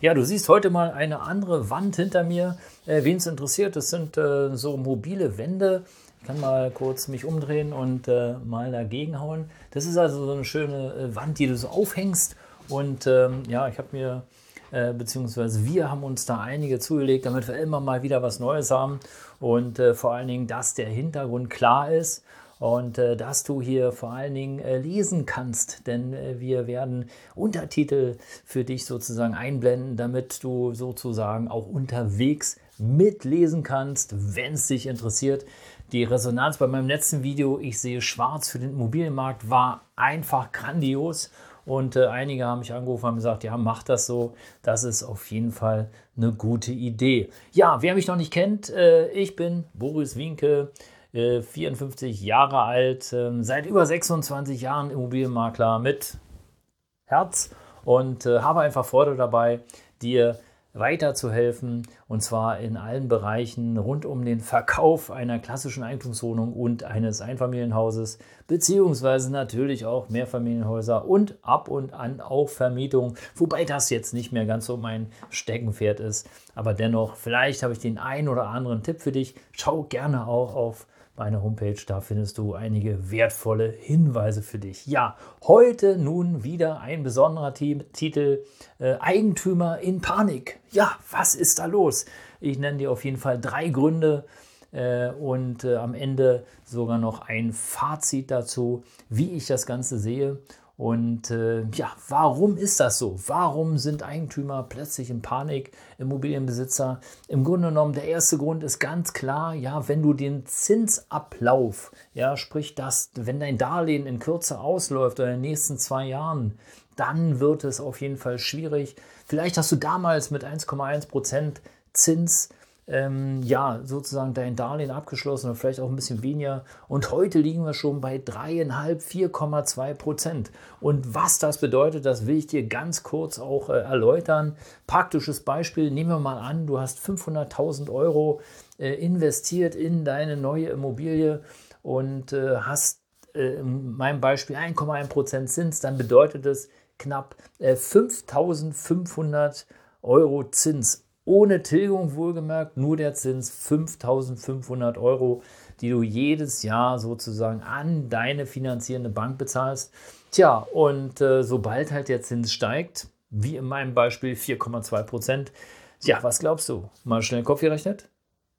Ja, du siehst heute mal eine andere Wand hinter mir. Äh, Wen es interessiert, das sind äh, so mobile Wände. Ich kann mal kurz mich umdrehen und äh, mal dagegen hauen. Das ist also so eine schöne äh, Wand, die du so aufhängst. Und ähm, ja, ich habe mir, äh, beziehungsweise wir haben uns da einige zugelegt, damit wir immer mal wieder was Neues haben. Und äh, vor allen Dingen, dass der Hintergrund klar ist und äh, dass du hier vor allen Dingen äh, lesen kannst, denn äh, wir werden Untertitel für dich sozusagen einblenden, damit du sozusagen auch unterwegs mitlesen kannst, wenn es dich interessiert. Die Resonanz bei meinem letzten Video, ich sehe schwarz für den Immobilienmarkt, war einfach grandios. Und äh, einige haben mich angerufen und gesagt, ja, mach das so. Das ist auf jeden Fall eine gute Idee. Ja, wer mich noch nicht kennt, äh, ich bin Boris Winke. 54 äh, Jahre alt, ähm, seit über 26 Jahren Immobilienmakler mit Herz und äh, habe einfach Freude dabei, dir weiterzuhelfen und zwar in allen Bereichen rund um den Verkauf einer klassischen Eigentumswohnung und eines Einfamilienhauses, beziehungsweise natürlich auch Mehrfamilienhäuser und ab und an auch Vermietung, wobei das jetzt nicht mehr ganz so mein Steckenpferd ist. Aber dennoch, vielleicht habe ich den einen oder anderen Tipp für dich. Schau gerne auch auf meine Homepage. Da findest du einige wertvolle Hinweise für dich. Ja, heute nun wieder ein besonderer Titel: äh, Eigentümer in Panik. Ja, was ist da los? Ich nenne dir auf jeden Fall drei Gründe äh, und äh, am Ende sogar noch ein Fazit dazu, wie ich das Ganze sehe und äh, ja, warum ist das so? Warum sind Eigentümer plötzlich in Panik, Immobilienbesitzer? Im Grunde genommen, der erste Grund ist ganz klar, ja, wenn du den Zinsablauf, ja, sprich, dass, wenn dein Darlehen in Kürze ausläuft oder in den nächsten zwei Jahren, dann wird es auf jeden Fall schwierig. Vielleicht hast du damals mit 1,1 Prozent Zins ähm, ja, sozusagen dein Darlehen abgeschlossen oder vielleicht auch ein bisschen weniger. Und heute liegen wir schon bei 3,5, 4,2 Prozent. Und was das bedeutet, das will ich dir ganz kurz auch äh, erläutern. Praktisches Beispiel, nehmen wir mal an, du hast 500.000 Euro äh, investiert in deine neue Immobilie und äh, hast äh, in meinem Beispiel 1,1 Prozent Zins, dann bedeutet es knapp 5.500 äh, Euro Zins ohne Tilgung wohlgemerkt, nur der Zins 5500 Euro, die du jedes Jahr sozusagen an deine finanzierende Bank bezahlst. Tja, und äh, sobald halt der Zins steigt, wie in meinem Beispiel 4,2 Prozent, ja, was glaubst du? Mal schnell Kopf gerechnet?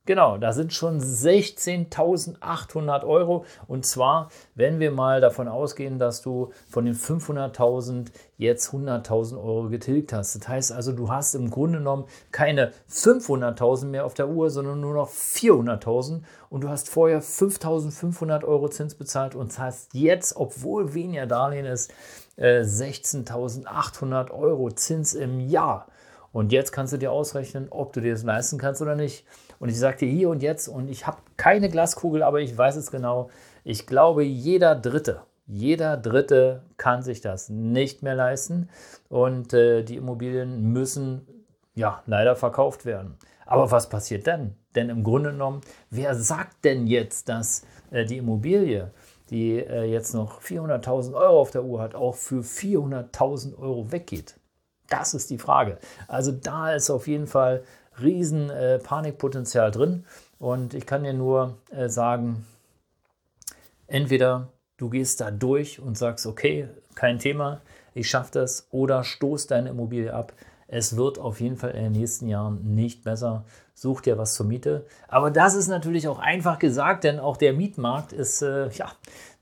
Genau, da sind schon 16.800 Euro. Und zwar, wenn wir mal davon ausgehen, dass du von den 500.000 jetzt 100.000 Euro getilgt hast. Das heißt also, du hast im Grunde genommen keine 500.000 mehr auf der Uhr, sondern nur noch 400.000. Und du hast vorher 5.500 Euro Zins bezahlt und zahlst jetzt, obwohl weniger Darlehen ist, 16.800 äh, Euro Zins im Jahr. Und jetzt kannst du dir ausrechnen, ob du dir das leisten kannst oder nicht. Und ich sage dir hier und jetzt, und ich habe keine Glaskugel, aber ich weiß es genau, ich glaube, jeder Dritte, jeder Dritte kann sich das nicht mehr leisten. Und äh, die Immobilien müssen ja leider verkauft werden. Aber was passiert denn? Denn im Grunde genommen, wer sagt denn jetzt, dass äh, die Immobilie, die äh, jetzt noch 400.000 Euro auf der Uhr hat, auch für 400.000 Euro weggeht? Das ist die Frage. Also da ist auf jeden Fall riesen äh, Panikpotenzial drin. Und ich kann dir nur äh, sagen, entweder du gehst da durch und sagst, okay, kein Thema, ich schaffe das, oder stoß deine Immobilie ab. Es wird auf jeden Fall in den nächsten Jahren nicht besser. Such dir was zur Miete. Aber das ist natürlich auch einfach gesagt, denn auch der Mietmarkt ist, äh, ja,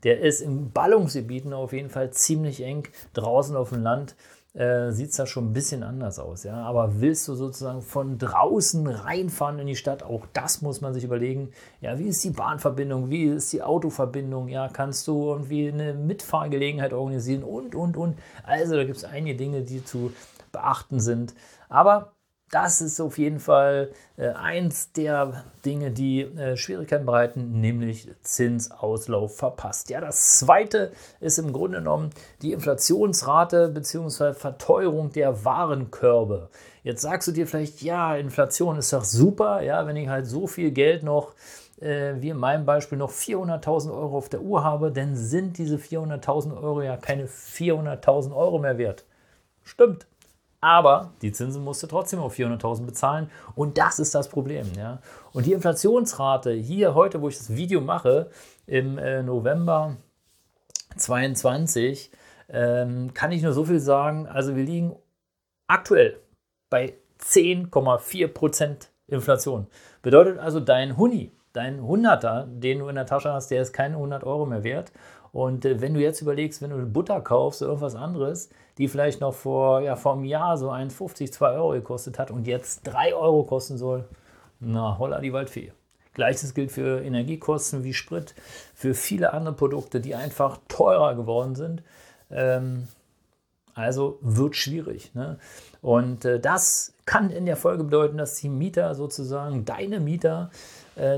der ist in Ballungsgebieten auf jeden Fall ziemlich eng. Draußen auf dem Land äh, sieht es da schon ein bisschen anders aus. Ja? Aber willst du sozusagen von draußen reinfahren in die Stadt, auch das muss man sich überlegen. Ja, wie ist die Bahnverbindung, wie ist die Autoverbindung, ja, kannst du irgendwie eine Mitfahrgelegenheit organisieren und, und, und. Also da gibt es einige Dinge, die zu beachten sind. Aber das ist auf jeden Fall äh, eins der Dinge, die äh, Schwierigkeiten bereiten, nämlich Zinsauslauf verpasst. Ja, das zweite ist im Grunde genommen die Inflationsrate bzw. Verteuerung der Warenkörbe. Jetzt sagst du dir vielleicht, ja, Inflation ist doch super, ja, wenn ich halt so viel Geld noch äh, wie in meinem Beispiel noch 400.000 Euro auf der Uhr habe, dann sind diese 400.000 Euro ja keine 400.000 Euro mehr wert. Stimmt. Aber die Zinsen musst du trotzdem auf 400.000 bezahlen und das ist das Problem. Ja? Und die Inflationsrate hier heute, wo ich das Video mache, im äh, November 22, ähm, kann ich nur so viel sagen. Also wir liegen aktuell bei 10,4% Inflation. Bedeutet also, dein Huni, dein Hunderter, den du in der Tasche hast, der ist keine 100 Euro mehr wert. Und äh, wenn du jetzt überlegst, wenn du Butter kaufst oder irgendwas anderes, die vielleicht noch vor, ja, vor einem Jahr so 1,50, 2 Euro gekostet hat und jetzt 3 Euro kosten soll, na, holla die Waldfee. Gleiches gilt für Energiekosten wie Sprit, für viele andere Produkte, die einfach teurer geworden sind. Ähm, also wird schwierig. Ne? Und äh, das kann in der Folge bedeuten, dass die Mieter sozusagen, deine Mieter,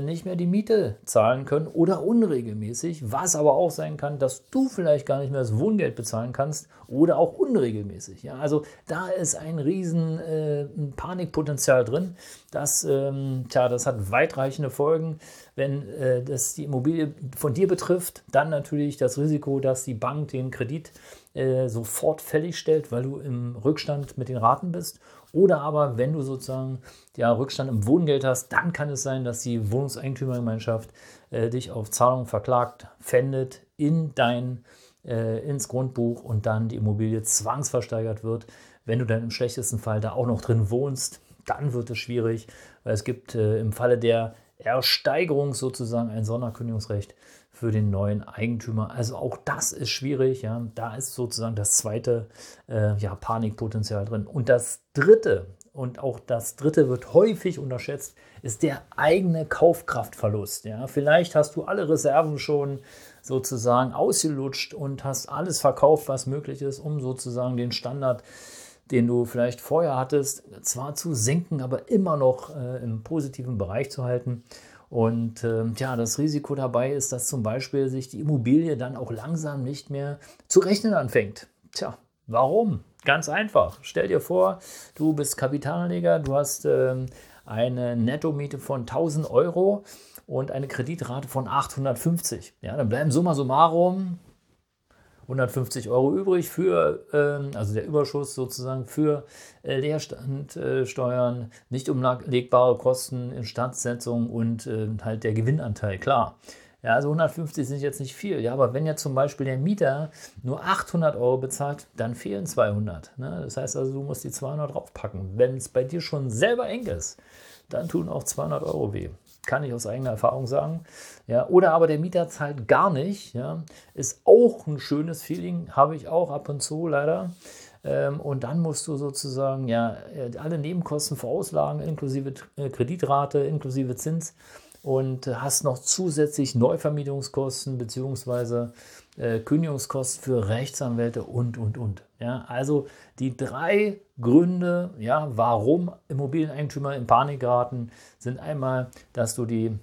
nicht mehr die Miete zahlen können oder unregelmäßig, was aber auch sein kann, dass du vielleicht gar nicht mehr das Wohngeld bezahlen kannst oder auch unregelmäßig. Ja? Also da ist ein riesen äh, Panikpotenzial drin. Das, ähm, tja, das hat weitreichende Folgen. Wenn äh, das die Immobilie von dir betrifft, dann natürlich das Risiko, dass die Bank den Kredit äh, sofort fällig stellt, weil du im Rückstand mit den Raten bist oder aber, wenn du sozusagen ja, Rückstand im Wohngeld hast, dann kann es sein, dass die Wohnungseigentümergemeinschaft äh, dich auf Zahlung verklagt, pfändet in dein, äh, ins Grundbuch und dann die Immobilie zwangsversteigert wird. Wenn du dann im schlechtesten Fall da auch noch drin wohnst, dann wird es schwierig, weil es gibt äh, im Falle der Ersteigerung sozusagen ein Sonderkündigungsrecht für den neuen Eigentümer. Also auch das ist schwierig. Ja. Da ist sozusagen das zweite äh, ja, Panikpotenzial drin. Und das dritte, und auch das dritte wird häufig unterschätzt, ist der eigene Kaufkraftverlust. Ja. Vielleicht hast du alle Reserven schon sozusagen ausgelutscht und hast alles verkauft, was möglich ist, um sozusagen den Standard den du vielleicht vorher hattest, zwar zu senken, aber immer noch äh, im positiven Bereich zu halten. Und äh, ja, das Risiko dabei ist, dass zum Beispiel sich die Immobilie dann auch langsam nicht mehr zu rechnen anfängt. Tja, warum? Ganz einfach. Stell dir vor, du bist Kapitalanleger, du hast äh, eine Nettomiete von 1000 Euro und eine Kreditrate von 850. Ja, dann bleiben summa summarum 150 Euro übrig für, ähm, also der Überschuss sozusagen für äh, Leerstandsteuern, nicht umlegbare Kosten, Instandsetzung und äh, halt der Gewinnanteil, klar. Ja, also 150 sind jetzt nicht viel. Ja, aber wenn ja zum Beispiel der Mieter nur 800 Euro bezahlt, dann fehlen 200. Ne? Das heißt also, du musst die 200 draufpacken. Wenn es bei dir schon selber eng ist, dann tun auch 200 Euro weh kann ich aus eigener Erfahrung sagen. Ja, oder aber der Mieter zahlt gar nicht. Ja, ist auch ein schönes Feeling, habe ich auch ab und zu leider. Ähm, und dann musst du sozusagen ja alle Nebenkosten vorauslagen, inklusive äh, Kreditrate, inklusive Zins und hast noch zusätzlich Neuvermietungskosten bzw. Äh, Kündigungskosten für Rechtsanwälte und, und, und. Ja, also die drei Gründe, ja, warum Immobilieneigentümer in Panik geraten, sind einmal, dass du, die,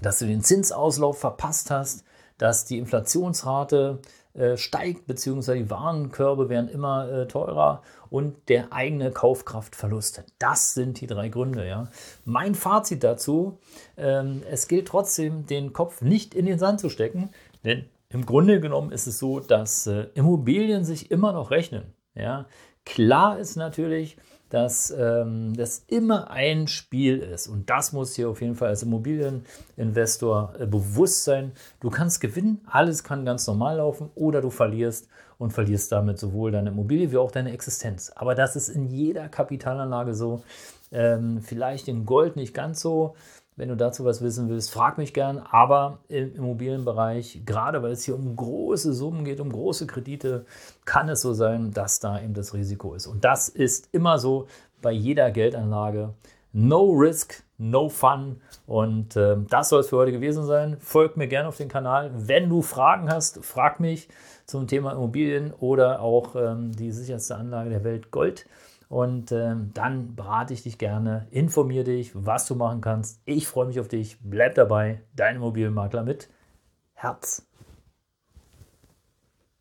dass du den Zinsauslauf verpasst hast, dass die Inflationsrate äh, steigt, beziehungsweise die Warenkörbe werden immer äh, teurer und der eigene Kaufkraftverlust. Das sind die drei Gründe. Ja. Mein Fazit dazu, ähm, es gilt trotzdem, den Kopf nicht in den Sand zu stecken, denn im Grunde genommen ist es so, dass äh, Immobilien sich immer noch rechnen. Ja. Klar ist natürlich, dass ähm, das immer ein Spiel ist. Und das muss hier auf jeden Fall als Immobilieninvestor äh, bewusst sein. Du kannst gewinnen, alles kann ganz normal laufen oder du verlierst und verlierst damit sowohl deine Immobilie wie auch deine Existenz. Aber das ist in jeder Kapitalanlage so. Ähm, vielleicht in Gold nicht ganz so. Wenn du dazu was wissen willst, frag mich gern. Aber im Immobilienbereich, gerade weil es hier um große Summen geht, um große Kredite, kann es so sein, dass da eben das Risiko ist. Und das ist immer so bei jeder Geldanlage. No risk, no fun. Und äh, das soll es für heute gewesen sein. Folgt mir gerne auf den Kanal. Wenn du Fragen hast, frag mich zum Thema Immobilien oder auch ähm, die sicherste Anlage der Welt Gold. Und ähm, dann berate ich dich gerne, informiere dich, was du machen kannst. Ich freue mich auf dich. Bleib dabei. Dein Immobilienmakler mit Herz.